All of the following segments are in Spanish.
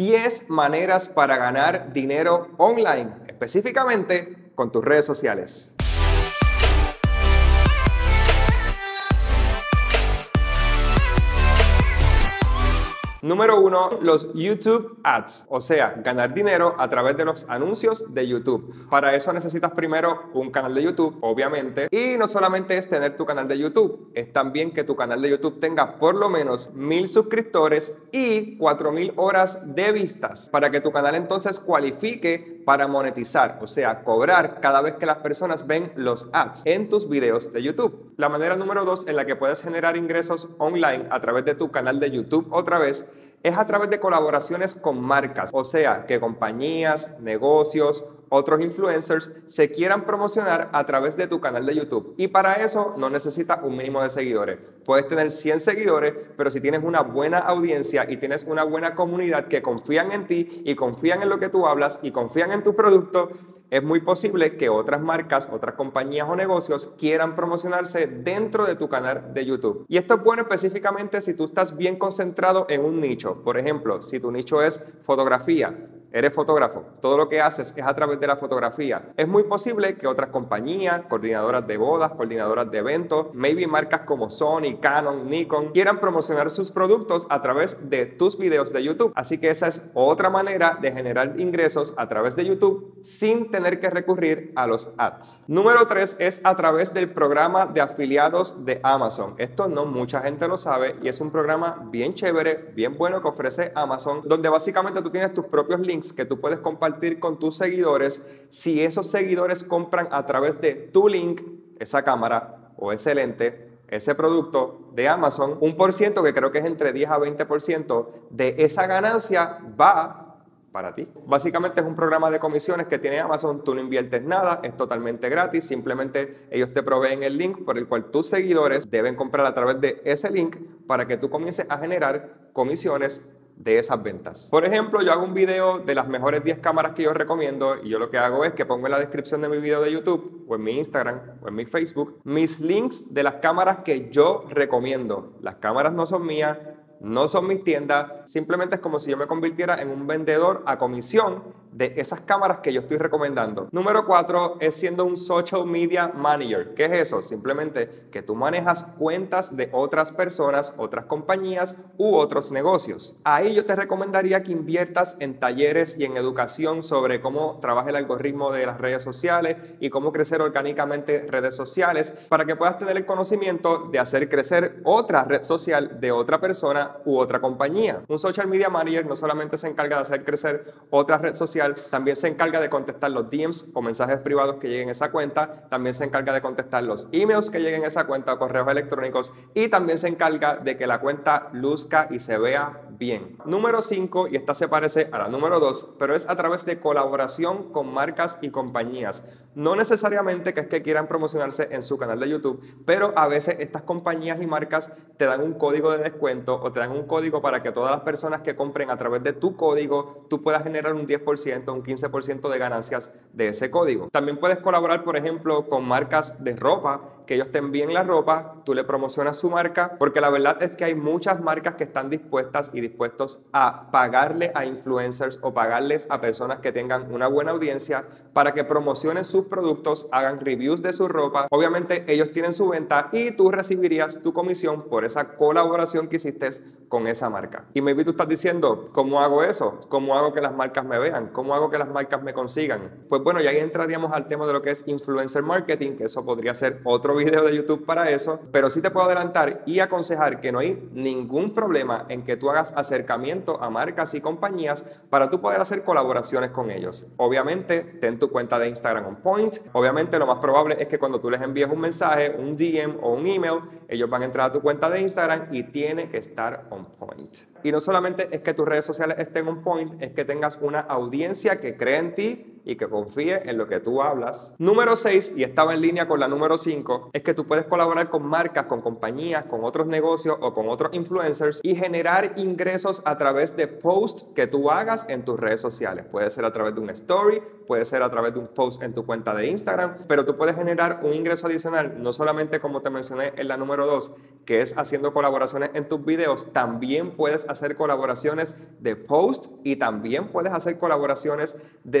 10 maneras para ganar dinero online, específicamente con tus redes sociales. Número uno, los YouTube Ads, o sea, ganar dinero a través de los anuncios de YouTube. Para eso necesitas primero un canal de YouTube, obviamente, y no solamente es tener tu canal de YouTube, es también que tu canal de YouTube tenga por lo menos mil suscriptores y cuatro mil horas de vistas para que tu canal entonces cualifique para monetizar, o sea, cobrar cada vez que las personas ven los ads en tus videos de YouTube. La manera número dos en la que puedes generar ingresos online a través de tu canal de YouTube otra vez es a través de colaboraciones con marcas, o sea, que compañías, negocios, otros influencers se quieran promocionar a través de tu canal de YouTube. Y para eso no necesitas un mínimo de seguidores. Puedes tener 100 seguidores, pero si tienes una buena audiencia y tienes una buena comunidad que confían en ti y confían en lo que tú hablas y confían en tu producto, es muy posible que otras marcas, otras compañías o negocios quieran promocionarse dentro de tu canal de YouTube. Y esto es bueno específicamente si tú estás bien concentrado en un nicho. Por ejemplo, si tu nicho es fotografía, Eres fotógrafo, todo lo que haces es a través de la fotografía. Es muy posible que otras compañías, coordinadoras de bodas, coordinadoras de eventos, maybe marcas como Sony, Canon, Nikon, quieran promocionar sus productos a través de tus videos de YouTube. Así que esa es otra manera de generar ingresos a través de YouTube sin tener que recurrir a los ads. Número 3 es a través del programa de afiliados de Amazon. Esto no mucha gente lo sabe y es un programa bien chévere, bien bueno que ofrece Amazon, donde básicamente tú tienes tus propios links que tú puedes compartir con tus seguidores. Si esos seguidores compran a través de tu link, esa cámara o ese lente, ese producto de Amazon, un por ciento que creo que es entre 10 a 20% de esa ganancia va para ti. Básicamente es un programa de comisiones que tiene Amazon, tú no inviertes nada, es totalmente gratis, simplemente ellos te proveen el link por el cual tus seguidores deben comprar a través de ese link para que tú comiences a generar comisiones de esas ventas. Por ejemplo, yo hago un video de las mejores 10 cámaras que yo recomiendo y yo lo que hago es que pongo en la descripción de mi video de YouTube o en mi Instagram o en mi Facebook mis links de las cámaras que yo recomiendo. Las cámaras no son mías, no son mis tiendas, simplemente es como si yo me convirtiera en un vendedor a comisión de esas cámaras que yo estoy recomendando. Número cuatro es siendo un social media manager. ¿Qué es eso? Simplemente que tú manejas cuentas de otras personas, otras compañías u otros negocios. Ahí yo te recomendaría que inviertas en talleres y en educación sobre cómo trabaja el algoritmo de las redes sociales y cómo crecer orgánicamente redes sociales para que puedas tener el conocimiento de hacer crecer otra red social de otra persona u otra compañía. Un social media manager no solamente se encarga de hacer crecer otra red social, también se encarga de contestar los DMs o mensajes privados que lleguen a esa cuenta, también se encarga de contestar los emails que lleguen a esa cuenta o correos electrónicos y también se encarga de que la cuenta luzca y se vea bien. Número 5, y esta se parece a la número 2, pero es a través de colaboración con marcas y compañías. No necesariamente que es que quieran promocionarse en su canal de YouTube, pero a veces estas compañías y marcas te dan un código de descuento o te dan un código para que todas las personas que compren a través de tu código, tú puedas generar un 10%, un 15% de ganancias de ese código. También puedes colaborar, por ejemplo, con marcas de ropa que ellos te envíen la ropa, tú le promocionas su marca, porque la verdad es que hay muchas marcas que están dispuestas y dispuestos a pagarle a influencers o pagarles a personas que tengan una buena audiencia para que promocionen sus productos, hagan reviews de su ropa. Obviamente ellos tienen su venta y tú recibirías tu comisión por esa colaboración que hiciste con esa marca. Y maybe tú estás diciendo, ¿cómo hago eso? ¿Cómo hago que las marcas me vean? ¿Cómo hago que las marcas me consigan? Pues bueno, ya ahí entraríamos al tema de lo que es influencer marketing, que eso podría ser otro video de YouTube para eso, pero sí te puedo adelantar y aconsejar que no hay ningún problema en que tú hagas acercamiento a marcas y compañías para tú poder hacer colaboraciones con ellos. Obviamente, ten tu cuenta de Instagram on point. Obviamente, lo más probable es que cuando tú les envíes un mensaje, un DM o un email, ellos van a entrar a tu cuenta de Instagram y tiene que estar on point. Y no solamente es que tus redes sociales estén on point, es que tengas una audiencia que cree en ti y que confíe en lo que tú hablas. Número 6, y estaba en línea con la número 5, es que tú puedes colaborar con marcas, con compañías, con otros negocios o con otros influencers y generar ingresos a través de posts que tú hagas en tus redes sociales. Puede ser a través de una story, puede ser a través de un post en tu cuenta de Instagram, pero tú puedes generar un ingreso adicional, no solamente como te mencioné en la número 2, que es haciendo colaboraciones en tus videos, también puedes hacer colaboraciones de post y también puedes hacer colaboraciones de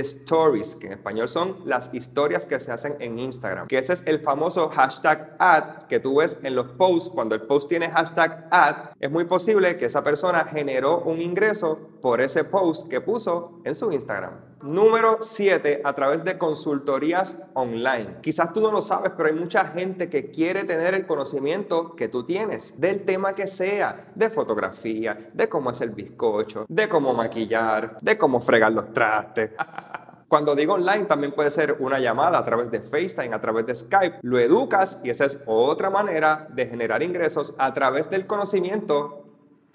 stories, que en español son las historias que se hacen en Instagram, que ese es el famoso hashtag ad que tú ves en los posts. Cuando el post tiene hashtag ad, es muy posible que esa persona generó un ingreso por ese post que puso en su Instagram. Número 7, a través de consultorías online. Quizás tú no lo sabes, pero hay mucha gente que quiere tener el conocimiento que tú tienes, del tema que sea, de fotografía, de cómo hacer bizcocho, de cómo maquillar, de cómo fregar los trastes. Cuando digo online, también puede ser una llamada a través de FaceTime, a través de Skype. Lo educas y esa es otra manera de generar ingresos a través del conocimiento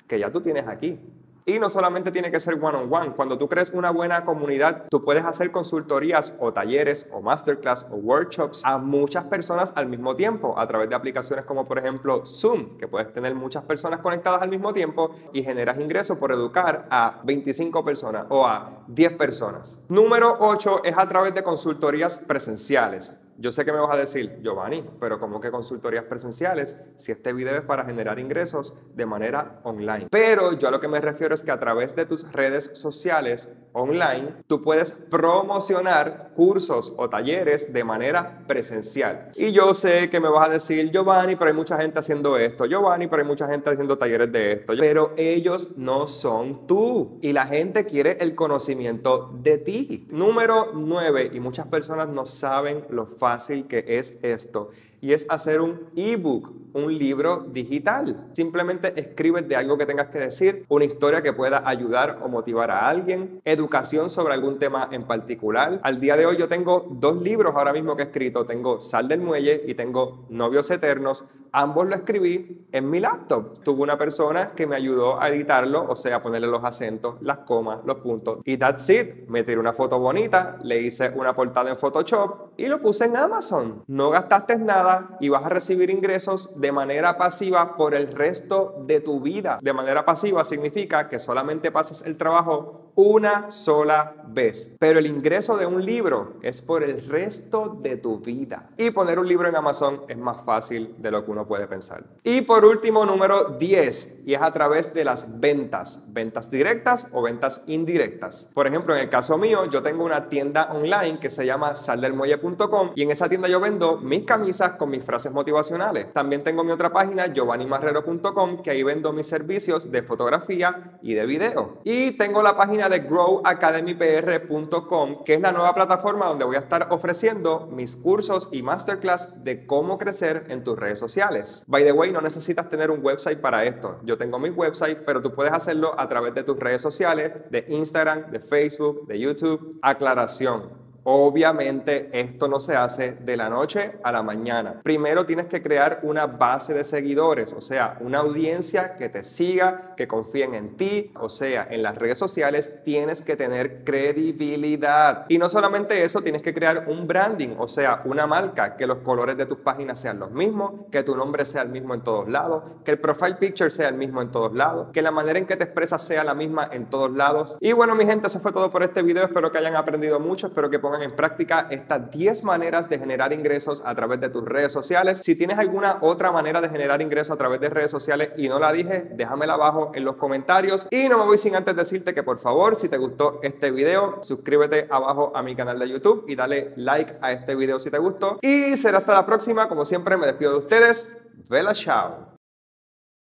que ya tú tienes aquí. Y no solamente tiene que ser one on one. Cuando tú crees una buena comunidad, tú puedes hacer consultorías o talleres o masterclass o workshops a muchas personas al mismo tiempo a través de aplicaciones como por ejemplo Zoom, que puedes tener muchas personas conectadas al mismo tiempo y generas ingresos por educar a 25 personas o a 10 personas. Número 8 es a través de consultorías presenciales. Yo sé que me vas a decir, Giovanni, pero como que consultorías presenciales si este video es para generar ingresos de manera online? Pero yo a lo que me refiero es que a través de tus redes sociales online, tú puedes promocionar cursos o talleres de manera presencial. Y yo sé que me vas a decir, Giovanni, pero hay mucha gente haciendo esto, Giovanni, pero hay mucha gente haciendo talleres de esto. Pero ellos no son tú. Y la gente quiere el conocimiento de ti. Número 9, y muchas personas no saben lo fácil que es esto y es hacer un ebook, un libro digital. Simplemente escribes de algo que tengas que decir, una historia que pueda ayudar o motivar a alguien, educación sobre algún tema en particular. Al día de hoy yo tengo dos libros ahora mismo que he escrito, tengo Sal del Muelle y tengo Novios Eternos. Ambos lo escribí en mi laptop. Tuve una persona que me ayudó a editarlo, o sea, ponerle los acentos, las comas, los puntos. Y that's it. Me tiré una foto bonita, le hice una portada en Photoshop y lo puse en Amazon. No gastaste nada y vas a recibir ingresos de manera pasiva por el resto de tu vida. De manera pasiva significa que solamente pasas el trabajo una sola vez. Pero el ingreso de un libro es por el resto de tu vida. Y poner un libro en Amazon es más fácil de lo que uno puede pensar. Y por último, número 10, y es a través de las ventas. Ventas directas o ventas indirectas. Por ejemplo, en el caso mío, yo tengo una tienda online que se llama saldelmuelle.com y en esa tienda yo vendo mis camisas con mis frases motivacionales. También tengo mi otra página, giovannimarrero.com, que ahí vendo mis servicios de fotografía y de video. Y tengo la página de growacademypr.com, que es la nueva plataforma donde voy a estar ofreciendo mis cursos y masterclass de cómo crecer en tus redes sociales. By the way, no necesitas tener un website para esto. Yo tengo mi website, pero tú puedes hacerlo a través de tus redes sociales, de Instagram, de Facebook, de YouTube. Aclaración Obviamente esto no se hace de la noche a la mañana. Primero tienes que crear una base de seguidores, o sea, una audiencia que te siga, que confíen en ti, o sea, en las redes sociales tienes que tener credibilidad. Y no solamente eso, tienes que crear un branding, o sea, una marca, que los colores de tus páginas sean los mismos, que tu nombre sea el mismo en todos lados, que el profile picture sea el mismo en todos lados, que la manera en que te expresas sea la misma en todos lados. Y bueno, mi gente, eso fue todo por este video. Espero que hayan aprendido mucho, espero que pongan en práctica estas 10 maneras de generar ingresos a través de tus redes sociales. Si tienes alguna otra manera de generar ingresos a través de redes sociales y no la dije, déjamela abajo en los comentarios. Y no me voy sin antes decirte que por favor, si te gustó este video, suscríbete abajo a mi canal de YouTube y dale like a este video si te gustó. Y será hasta la próxima. Como siempre, me despido de ustedes. Vela, chao.